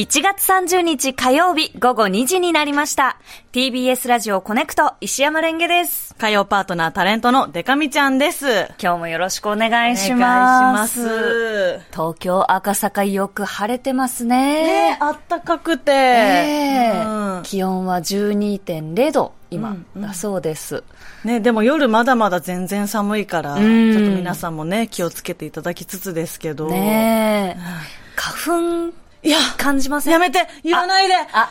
1月30日火曜日午後2時になりました。TBS ラジオコネクト石山レンゲです。火曜パートナータレントのデカミちゃんです。今日もよろしくお願いしおます。ます。東京赤坂よく晴れてますね。ねあったかくて。ええうん気温は12.0度今、うんうんだそうです。ね、でも夜まだまだ全然寒いから、ちょっんと皆さんもね、気をつけていただきつつですけど。ねえ。花粉いや、感じません。やめて。言わないで。考あ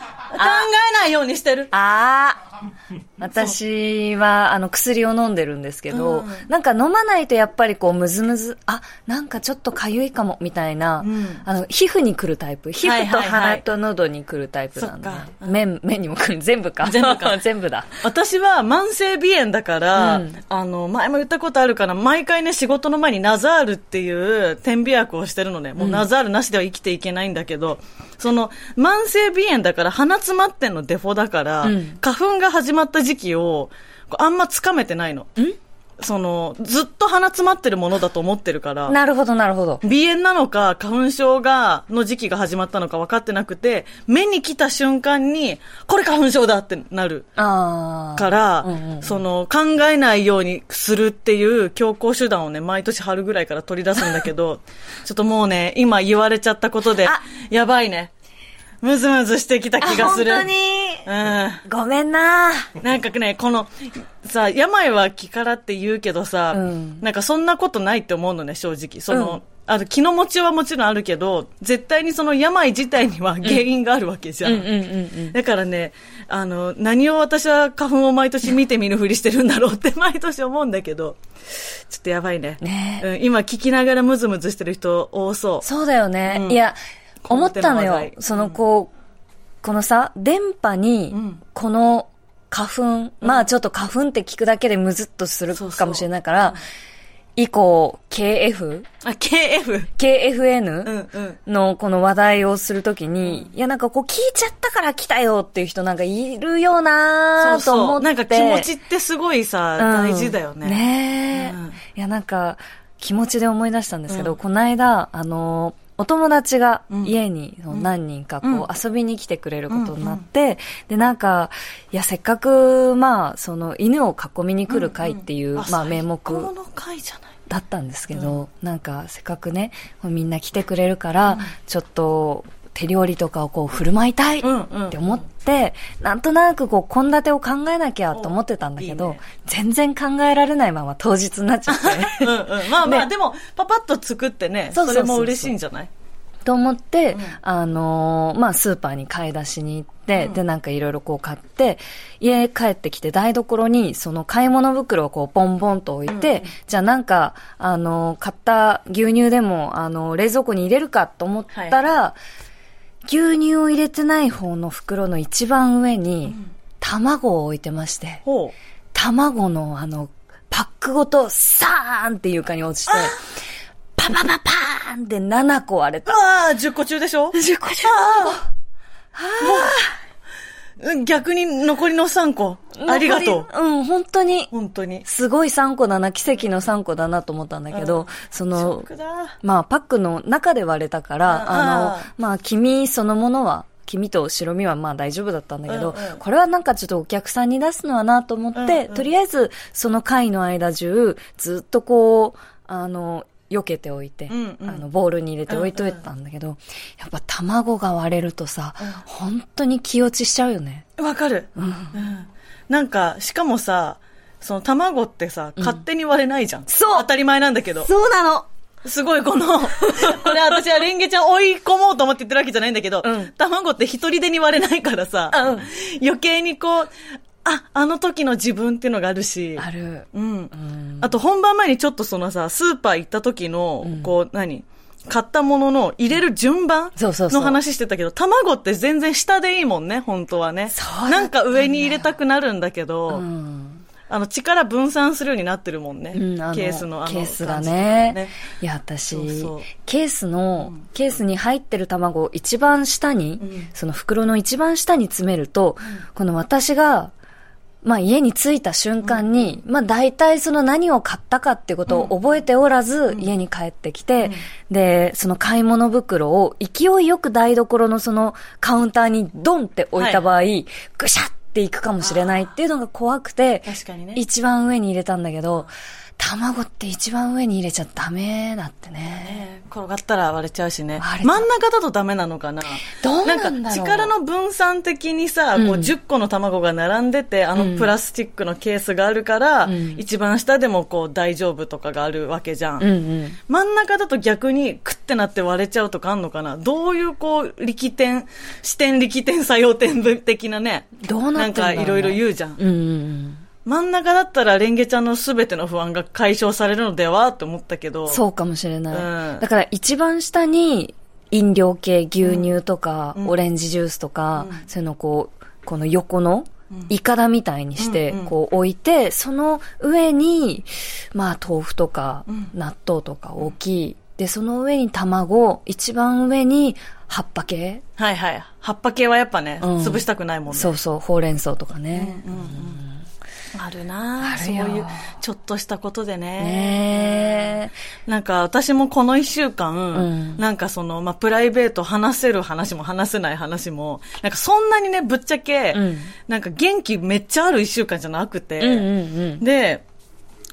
えないようにしてる。ああ 私は、あの、薬を飲んでるんですけど、うんなんか飲まないとやっぱりこう、むずむず、あ、なんかちょっとかゆいかも、みたいな、うんあの、皮膚に来るタイプ。皮膚と鼻と喉に来るタイプなんで。目、目にも来る。全部か。全部か 全部だ。私は慢性鼻炎だから、うんあの、前も言ったことあるかな、毎回ね、仕事の前にナザールっていう点鼻薬をしてるのね。もうナザールなしでは生きていけないんだけど、その、慢性鼻炎だから鼻詰まってんのデフォだから、うん花粉が始まった時期を、あんまつかめてないの。その、ずっと鼻詰まってるものだと思ってるから。なるほど、なるほど。鼻炎なのか、花粉症が、の時期が始まったのか分かってなくて、目に来た瞬間に、これ花粉症だってなる。から、うんうんうんその、考えないようにするっていう強行手段をね、毎年春ぐらいから取り出すんだけど、ちょっともうね、今言われちゃったことであ、やばいね。ムズムズしてきた気がする。あ本当にうん。ごめんななんかね、この、さ、病は気からって言うけどさ、うんなんかそんなことないって思うのね、正直。その、うんあの、気の持ちはもちろんあるけど、絶対にその病自体には原因があるわけじゃん。だからね、あの、何を私は花粉を毎年見て見ぬふりしてるんだろうって毎年思うんだけど、ちょっとやばいね。ねうん、今聞きながらムズムズしてる人多そう。そうだよね。うんいや、思ったのよ。その、こう、このさ、電波にうん、この花粉、まあちょっと花粉って聞くだけでムズっとするかもしれないから、以降、KF、あ、KF。KFN。のこの話題をするときに、いやなんかこう聞いちゃったから来たよっていう人なんかいるよなーと思って。そう。なんか気持ちってすごいさ、うん。大事だよね。ねえ、うん。いや、なんか、気持ちで思い出したんですけど、うん。この間、あの、お友達がうん。家に何人かこう遊びに来てくれることになって、で、なんか、いや、せっかく、まあ、その犬を囲みに来る会っていう、まあ、名目最高の会じゃない。だったんですけど、なんか、せっかくね、みんな来てくれるから、ちょっと、手料理とかをこう振る舞いたいって思って、なんとなくこう、献立を考えなきゃと思ってたんだけど、全然考えられないまま当日になっちゃって。うんうん。まあまあ、ね。でも、パパッと作ってね、それも嬉しいんじゃない？と思って、うん。あのーまあ、スーパーに買い出しに行って、うん。で、なんかいろいろこう買って、家帰ってきて台所にその買い物袋をこうボンボンと置いて、うん。うんじゃあなんか、あのー買った牛乳でも、あのー冷蔵庫に入れるかと思ったら、牛乳を入れてない方の袋の一番上に、卵を置いてまして、ほ卵のあの、パックごと、サーンって床に落ちて、パパパパーンって7個割れう。た。ああ、10個中でしょ？10個中。うん逆に残りの3個。ありがとう。う。うん、本当に。本当に。すごい3個だな、奇跡の3個だなと思ったんだけど、うんその。まあ、パックの中で割れたから、ああの、まあ、黄身そのものは、黄身と白身はまあ大丈夫だったんだけど、うんうんこれはなんかちょっとお客さんに出すのはなと思って、うんうんとりあえずその回の間中、ずっとこう、あの、避けておいて、うんうん。あの、ボウルに入れて置いといたんだけど、やっぱ卵が割れるとさ、本当に気落ちしちゃうよね。わかる。うん。なんか、しかもさ、その卵ってさ、勝手に割れないじゃん。そう。当たり前なんだけど。そうなの。すごいこの、これ私はレンゲちゃん追い込もうと思って言ってるわけじゃないんだけど、うん。卵って一人でに割れないからさ、うん。余計にこう、あ、あの時の自分っていうのがあるし、ある。うん。うん。あと本番前にちょっとそのさ、スーパー行った時の、うん。こう、何？買ったものの入れる順番そうそうそう。の話してたけど、卵って全然下でいいもんね、本当はね。なんか上に入れたくなるんだけど、うん。あの、力分散するようになってるもんね。うん、ケースのあのケースがね。いや、私ケースの、ケースに入ってる卵を一番下に、うん。その袋の一番下に詰めると、この私が、まあ家に着いた瞬間に、まあ大体その何を買ったかってことを覚えておらず、家に帰ってきて、で、その買い物袋を勢いよく台所のそのカウンターにドンって置いた場合、ぐしゃっていくかもしれないっていうのが怖くて、確かにね。一番上に入れたんだけど、卵って一番上に入れちゃダメだってね。ね転がったら割れちゃうしね。真ん中だとダメなのかな？どうなんだろう。か力の分散的にさ、うん。こう10個の卵が並んでてあうん。のプラスチックのケースがあるから、うん。一番下でもこう大丈夫とかがあるわけじゃん、うんうん。真ん中だと逆にクッてなって割れちゃうとかあんのかな？どういうこう力点視点力点作用点的なねどうなってんだろうね。んかいろいろ言うじゃん。うんうんうん。真ん中だったらレンゲちゃんのすべての不安が解消されるのではって思ったけど。そうかもしれない。うん。だから一番下に飲料系、牛乳とか、うん。オレンジジュースとか、うん。そういうのをこう、この横の、イカダみたいにしてうんうん、こう置いて、その上に、まあ豆腐とかうん、納豆とか置き、で、その上に卵、一番上に葉っぱ系、はいはい。葉っぱ系はやっぱね、うん。潰したくないもんね。そうそう、ほうれん草とかね。うんうんあるな。あそういうちょっとしたことでね。ねなんか私もこの一週間、うん。なんかその、まあ、プライベート話せる話も話せない話も、なんかそんなにね、ぶっちゃけ、うん。なんか元気めっちゃある一週間じゃなくて、え。うんうんうん。で、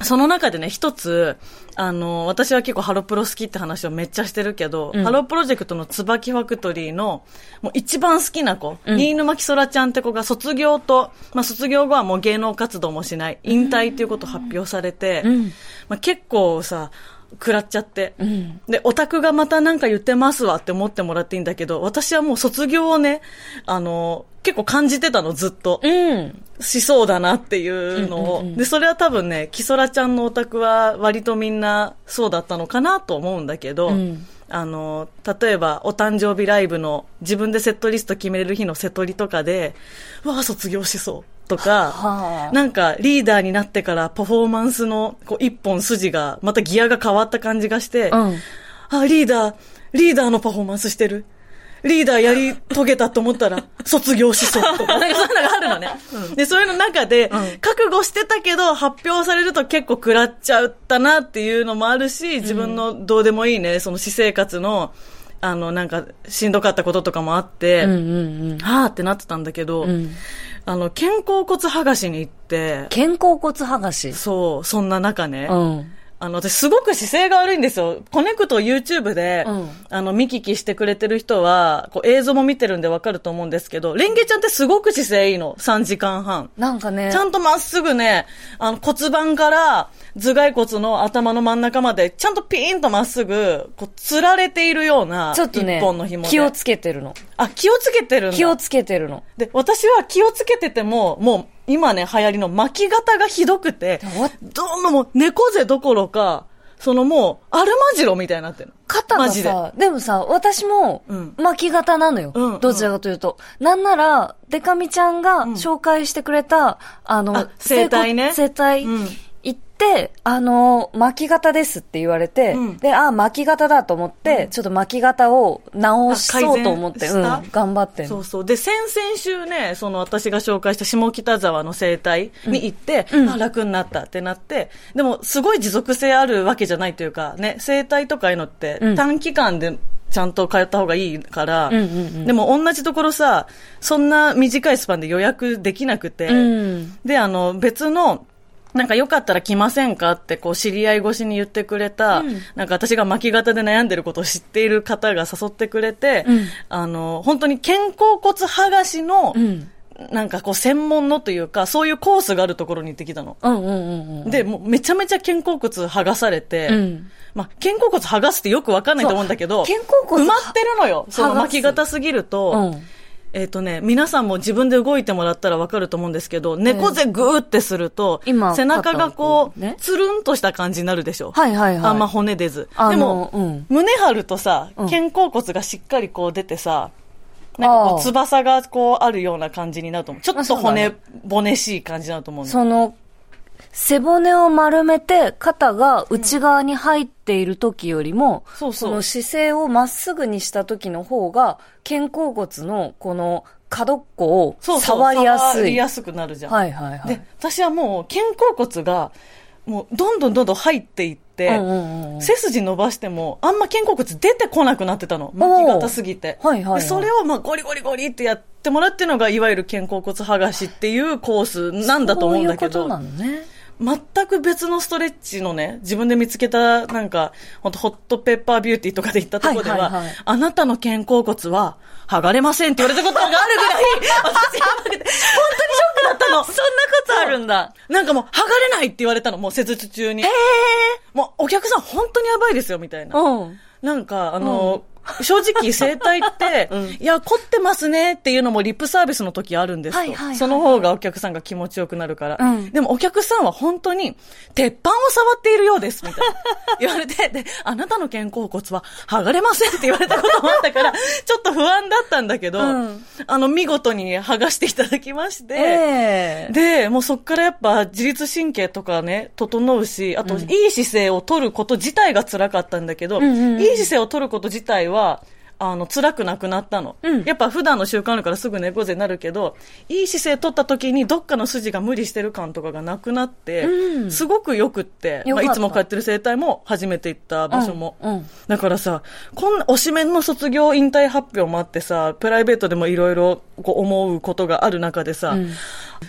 その中でね、一つ、あの、私は結構ハロプロ好きって話をめっちゃしてるけど、うんハロプロジェクトの椿ファクトリーの、もう一番好きな子、うん新沼きそらちゃんって子が卒業と、まあ卒業後はもう芸能活動もしない、引退っていうことを発表されて、うんまあ結構さ、食らっちゃって。うん。で、オタクがまたなんか言ってますわって思ってもらっていいんだけど、私はもう卒業をね、あの、結構感じてたの、ずっと。うん。しそうだなっていうのを。で、それは多分ね、キソラちゃんのオタクは割とみんなそうだったのかなと思うんだけど、うんあの、例えばお誕生日ライブの自分でセットリスト決めれる日のセトリとかで、うわあ、卒業しそうとか、はあなんかリーダーになってからパフォーマンスのこう一本筋が、またギアが変わった感じがして、うん。あ、リーダー、リーダーのパフォーマンスしてる。リーダーやり遂げたと思ったら、卒業しそうとか、なんかそういうのがあるのね。で、そういうの中で、うん覚悟してたけど、発表されると結構食らっちゃったなっていうのもあるし、自分のどうでもいいね、その私生活の、あの、なんか、しんどかったこととかもあって、うんうんうん。はぁってなってたんだけど、うんあの、肩甲骨剥がしに行って、肩甲骨剥がし。そう、そんな中ね、うん。あの、私すごく姿勢が悪いんですよ。コネクト YouTube で、うんあの、見聞きしてくれてる人は、こう映像も見てるんでわかると思うんですけど、レンゲちゃんってすごく姿勢いいの。3時間半。なんかね。ちゃんとまっすぐね、あの骨盤から頭蓋骨の頭の真ん中まで、ちゃんとピーンとまっすぐ、こう、吊られているような、ちょっとね一本の紐で。気をつけてるの。あ、気をつけてるんだ。気をつけてるの。で、私は気をつけてても、もう今ね、流行りの巻き型がひどくてわ、どうももう猫背どころか、そのもう、アルマジロみたいになってるの。肩がマジで。さ、でもさ、私もうん。巻き型なのよ。うんどちらかというと。なんなら、デカミちゃんが紹介してくれた、あのあ、整体ね。整体あの、巻き型ですって言われて、うん。で、あ、巻き型だと思って、ちょっと巻き型を直そうと思って、うん、頑張って。そうそう。で、先々週ね、その私が紹介した下北沢の整体に行って、うん。あ、楽になったってなって、でも、すごい持続性あるわけじゃないというか、ね、整体とかいうのってうん。短期間で、ちゃんと通った方がいいから、うんうんうん。でも同じところさ、そんな短いスパンで予約できなくて、うん。で、あの、別の、なんかよかったら来ませんかってこう知り合い越しに言ってくれた、うんなんか私が巻き型で悩んでることを知っている方が誘ってくれて、うんあの、本当に肩甲骨剥がしの、うん。なんかこう専門のというか、そういうコースがあるところに行ってきたの。うんうんうんうん。で、もうめちゃめちゃ肩甲骨剥がされて、うんまあ、肩甲骨剥がすってよくわかんないと思うんだけど、肩甲骨埋まってるのよ。その巻き型すぎると、うんえっ、とね、皆さんも自分で動いてもらったらわかると思うんですけど、猫背グーってすると、今背中がこう、ねつるんとした感じになるでしょ？はいはいはい。あんま骨出ず。でも、うん胸張るとさ、うん肩甲骨がしっかりこう出てさ、なんかこう、翼がこうあるような感じになると思う。ちょっと骨、ね骨しい感じになると思うの。その、背骨を丸めて肩が内側に入っている時よりも、そうそうの姿勢をまっすぐにした時の方が、肩甲骨のこの角っこをそうそう触りやすい。触りやすくなるじゃん。はいはいはい。で、私はもう肩甲骨が、もうどんどんどんどん入っていって、うんうんうん背筋伸ばしても、あんま肩甲骨出てこなくなってたの。巻き型すぎて。はいはいはいでそれをまあゴリゴリゴリってやってもらうっていうのが、いわゆる肩甲骨剥がしっていうコースなんだと思うんだけど。そういうことなのね。全く別のストレッチのね、自分で見つけた、なんか、ほんとホットペッパービューティーとかで行ったところでは、はいはいはいあなたの肩甲骨は、剥がれませんって言われたことがあるぐらい、私やばくて、本当にショックだったの。そんなことあるんだ。なんかもう、剥がれないって言われたの、もう施術中に。えもう、お客さん本当にやばいですよ、みたいな。うん。なんか、あの、正直、整体って、いや、凝ってますねっていうのもリップサービスの時あるんですと。はいはいはいその方がお客さんが気持ちよくなるから。うん。でもお客さんは本当に、鉄板を触っているようです、みたいな。言われて、で、あなたの肩甲骨は剥がれませんって言われたこともあったから、ちょっと不安だったんだけど、うん。あの、見事に剥がしていただきまして、ええ。で、もうそっからやっぱ自律神経とかね、整うし、あと、いい姿勢を取ること自体が辛かったんだけど、んうんうん。いい姿勢を取ること自体は、あの、辛くなくなったの。うんやっぱ普段の習慣あるからすぐ猫背になるけど、いい姿勢取った時にどっかの筋が無理してる感とかがなくなって、うんすごくよくって、まあ、いつも通ってる整体も初めて行った場所も。うんうんだからさ、こんな、推しメンの卒業引退発表もあってさ、プライベートでもいろいろ思うことがある中でさ、ん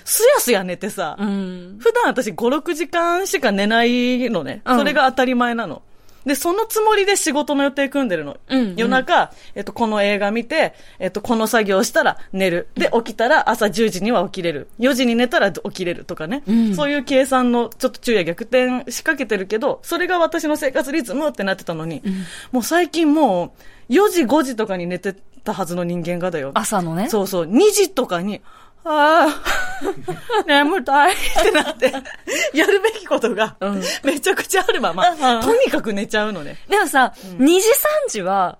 すやすや寝てさ、うん。普段私5、6時間しか寝ないのね。うんそれが当たり前なの。で、そのつもりで仕事の予定組んでるの。うんうん夜中、えっと、この映画見て、えっと、この作業したら寝る。で、起きたら朝10時には起きれる。4時に寝たら起きれるとかね。うんそういう計算のちょっと昼夜逆転仕掛けてるけど、それが私の生活リズムってなってたのに、もう最近もう、4時5時とかに寝てたはずの人間がだよ。朝のね。そうそう、2時とかに、ああ、眠たいってなって、やるべきことがうん、めちゃくちゃあるまま、うん。とにかく寝ちゃうのね。でもさ、2時3時は、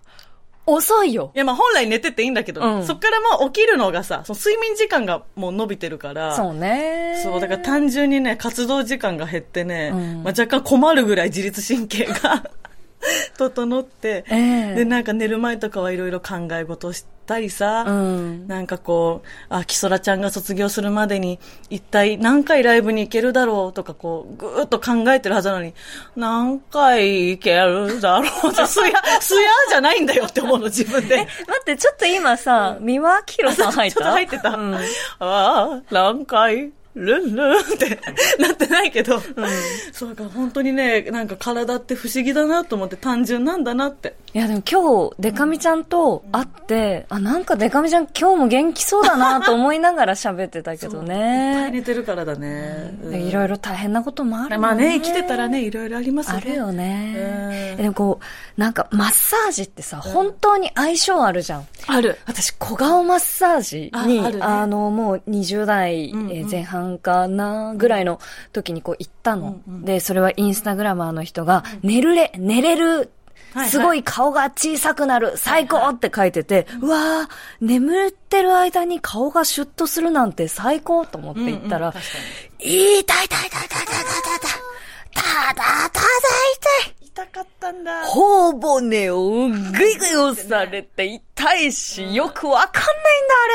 遅いよ。い。や、まあ本来寝てていいんだけど、うん。そっからまあ起きるのがさ、その睡眠時間がもう伸びてるから、そうね。そう、だから単純にね、活動時間が減ってね、うん。まあ、若干困るぐらい自律神経が 整って、ええ。で、なんか寝る前とかはいろいろ考え事をしたりさ、うん。なんかこう、あ、キソラちゃんが卒業するまでに一体何回ライブに行けるだろうとかこう、ぐーっと考えてるはずなのに、何回行けるだろうって、すや、すやじゃないんだよって思うの自分で。待って、ちょっと今さ、三輪明宏さん入った？ちょっと入ってた。うんああ、何回ルンルンってなってないけど、そうか、本当にね、なんか体って不思議だなと思って単純なんだなって。いやでも今日、デカミちゃんと会って、あ、なんかデカミちゃん今日も元気そうだなと思いながら喋ってたけどいっぱいね。寝てるからだね。でいろいろ大変なこともあるまあね、生きてたらね、いろいろありますよね。あるよね。でもこう、なんかマッサージってさ、本当に相性あるじゃん。ある。私、小顔マッサージに、あ,、ああるねの、もう20代、うんうんかな、ぐらいの時にこう行ったの。うんうん。で、それはインスタグラマーの人が、寝るれ、寝れる、はいすごい顔が小さくなる、最高って書いてて、うわー、眠ってる間に顔がシュッとするなんて最高と思って行ったら、うんうん痛い痛い痛い痛い痛い痛い痛い痛いただただ痛い痛かったんだ。頬骨をぐいぐい押されて痛いし、よくわかんない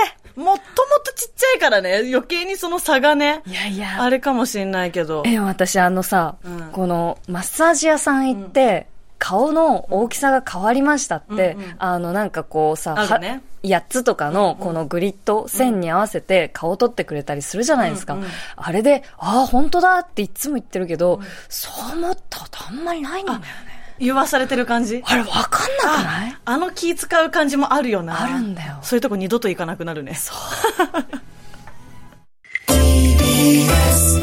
んだ、もっともっとちっちゃいからね、余計にその差がねあ、れ。いやいや。あれかもしれないけど。え、私あのさ、うんこのマッサージ屋さん行って、顔の大きさが変わりましたって、うんうん。あのなんかこうさ、ね。は8つとかのこのグリッド、線に合わせて顔取ってくれたりするじゃないですか。うんうん。あれで、ああ、本当だっていつも言ってるけど、そう思ったことあんまりないんだよね。言わされてる感じ？あれわかんなくない？あの気使う感じもあるよな。あるんだよ。そういうとこ二度と行かなくなるね。TBS